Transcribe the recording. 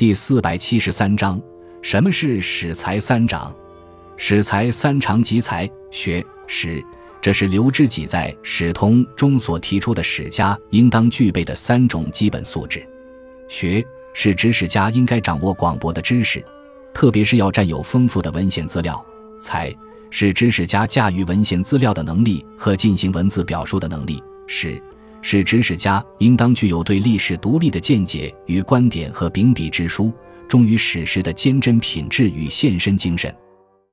第四百七十三章：什么是史才三长？史才三长即才、学、识，这是刘知几在《史通》中所提出的史家应当具备的三种基本素质。学是指史家应该掌握广博的知识，特别是要占有丰富的文献资料；才是知识家驾驭文献资料的能力和进行文字表述的能力；识是指史家应当具有对历史独立的见解与观点和秉笔直书、忠于史实的坚贞品质与献身精神。